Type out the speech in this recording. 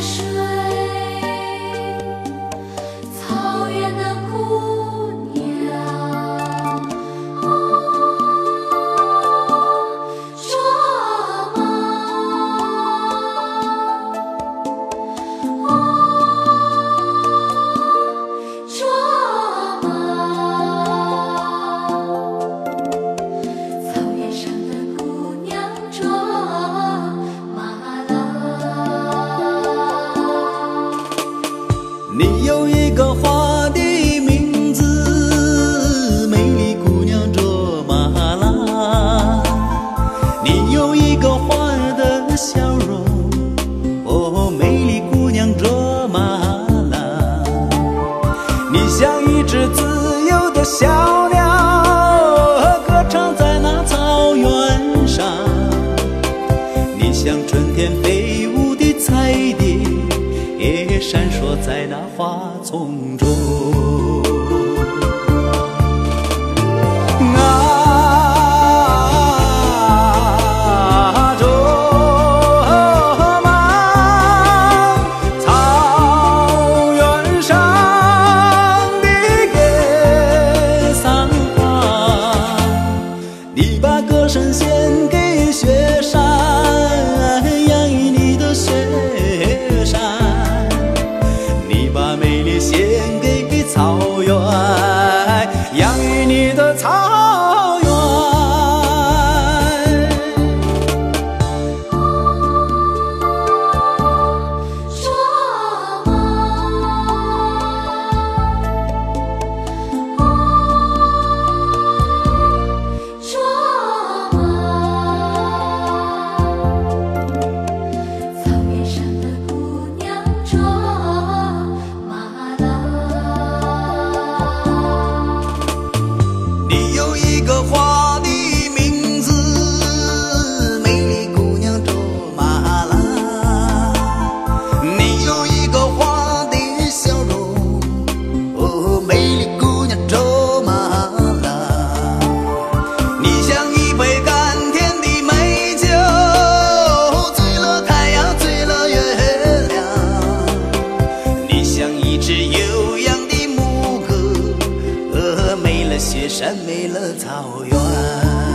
是。小鸟歌唱在那草原上，你像春天飞舞的彩蝶，也闪烁在那花丛中。你把歌声献给雪山，养育你的雪山。你把美丽献给。山美了草原。